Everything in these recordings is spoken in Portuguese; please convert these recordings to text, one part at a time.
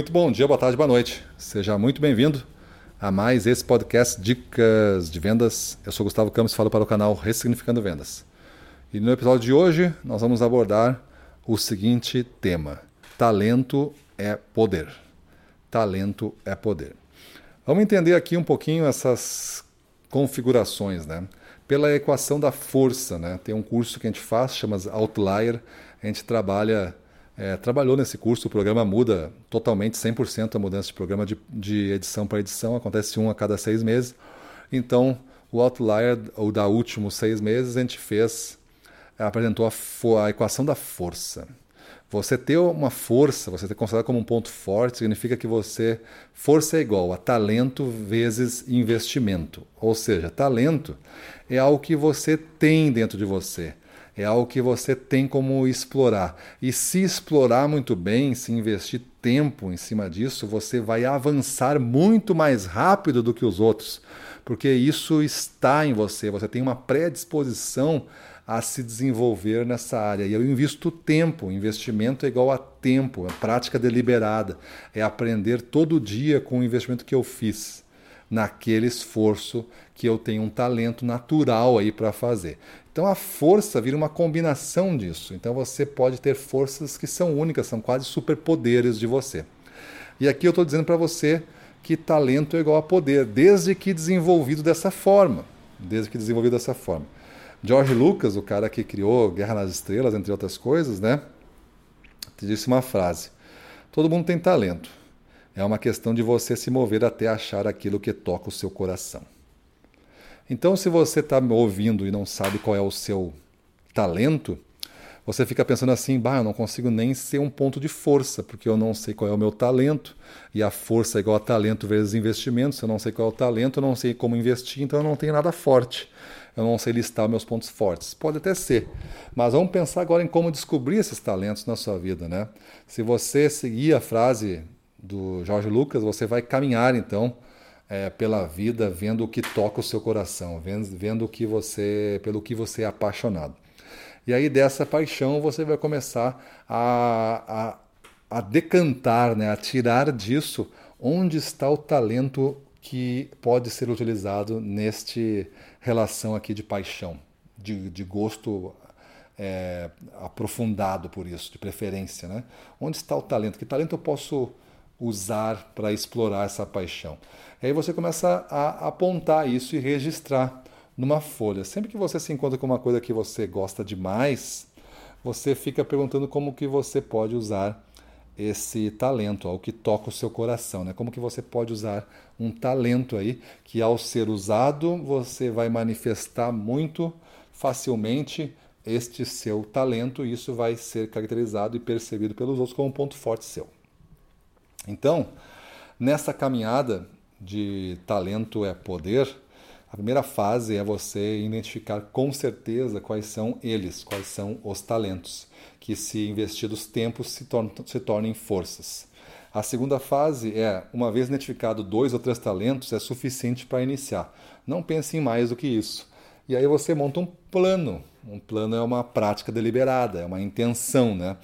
Muito bom dia, boa tarde, boa noite. Seja muito bem-vindo a mais esse podcast Dicas de Vendas. Eu sou Gustavo Campos falo para o canal Ressignificando Vendas. E no episódio de hoje nós vamos abordar o seguinte tema: talento é poder. Talento é poder. Vamos entender aqui um pouquinho essas configurações, né? Pela equação da força, né? Tem um curso que a gente faz, chama Outlier. A gente trabalha é, trabalhou nesse curso, o programa muda totalmente, 100% a mudança de programa de, de edição para edição, acontece um a cada seis meses. Então, o Outlier, o da últimos seis meses, a gente fez, apresentou a, a equação da força. Você ter uma força, você ter considerado como um ponto forte, significa que você. Força é igual a talento vezes investimento. Ou seja, talento é algo que você tem dentro de você é algo que você tem como explorar. E se explorar muito bem, se investir tempo em cima disso, você vai avançar muito mais rápido do que os outros, porque isso está em você, você tem uma predisposição a se desenvolver nessa área. E eu invisto tempo, investimento é igual a tempo, é prática deliberada, é aprender todo dia com o investimento que eu fiz naquele esforço que eu tenho um talento natural aí para fazer. Então a força vira uma combinação disso. Então você pode ter forças que são únicas, são quase superpoderes de você. E aqui eu estou dizendo para você que talento é igual a poder, desde que desenvolvido dessa forma. Desde que desenvolvido dessa forma. George Lucas, o cara que criou Guerra nas Estrelas, entre outras coisas, né? Disse uma frase: Todo mundo tem talento. É uma questão de você se mover até achar aquilo que toca o seu coração. Então, se você está me ouvindo e não sabe qual é o seu talento, você fica pensando assim: bah, eu não consigo nem ser um ponto de força, porque eu não sei qual é o meu talento, e a força é igual a talento vezes investimento. Se eu não sei qual é o talento, eu não sei como investir, então eu não tenho nada forte. Eu não sei listar meus pontos fortes. Pode até ser. Mas vamos pensar agora em como descobrir esses talentos na sua vida, né? Se você seguir a frase do Jorge Lucas, você vai caminhar então é, pela vida, vendo o que toca o seu coração, vendo, vendo o que você, pelo que você é apaixonado. E aí dessa paixão você vai começar a, a, a decantar, né, a tirar disso onde está o talento que pode ser utilizado neste relação aqui de paixão, de, de gosto é, aprofundado por isso, de preferência, né? Onde está o talento? Que talento eu posso usar para explorar essa paixão. E aí você começa a apontar isso e registrar numa folha. Sempre que você se encontra com uma coisa que você gosta demais, você fica perguntando como que você pode usar esse talento, o que toca o seu coração, né? Como que você pode usar um talento aí que ao ser usado você vai manifestar muito facilmente este seu talento e isso vai ser caracterizado e percebido pelos outros como um ponto forte seu. Então, nessa caminhada de talento é poder, a primeira fase é você identificar com certeza quais são eles, quais são os talentos, que se investidos tempos se, tornam, se tornem forças. A segunda fase é, uma vez identificado dois ou três talentos, é suficiente para iniciar. Não pense em mais do que isso. E aí você monta um plano. Um plano é uma prática deliberada, é uma intenção, né?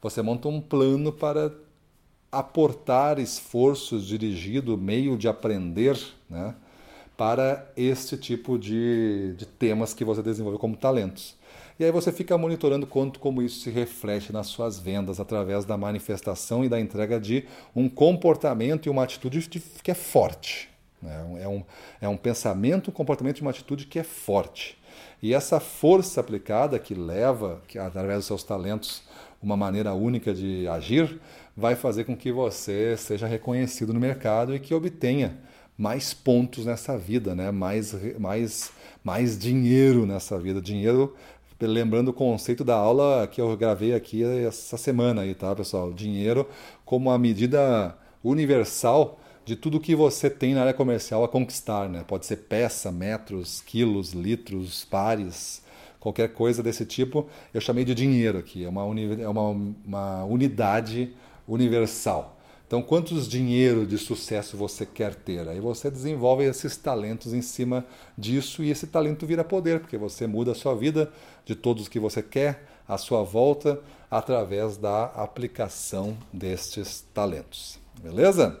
Você monta um plano para aportar esforços dirigido, meio de aprender, né, para este tipo de, de temas que você desenvolve como talentos. E aí você fica monitorando quanto como isso se reflete nas suas vendas através da manifestação e da entrega de um comportamento e uma atitude que é forte. Né? É, um, é um pensamento, um comportamento e uma atitude que é forte. E essa força aplicada que leva, que, através dos seus talentos, uma maneira única de agir, vai fazer com que você seja reconhecido no mercado e que obtenha mais pontos nessa vida, né? mais, mais, mais dinheiro nessa vida. Dinheiro, lembrando o conceito da aula que eu gravei aqui essa semana, aí, tá, pessoal? Dinheiro como a medida universal de tudo que você tem na área comercial a conquistar. Né? Pode ser peça, metros, quilos, litros, pares, qualquer coisa desse tipo. Eu chamei de dinheiro aqui, é uma, uni é uma, uma unidade universal. Então, quantos dinheiro de sucesso você quer ter? Aí você desenvolve esses talentos em cima disso e esse talento vira poder, porque você muda a sua vida de todos que você quer, à sua volta, através da aplicação destes talentos. Beleza?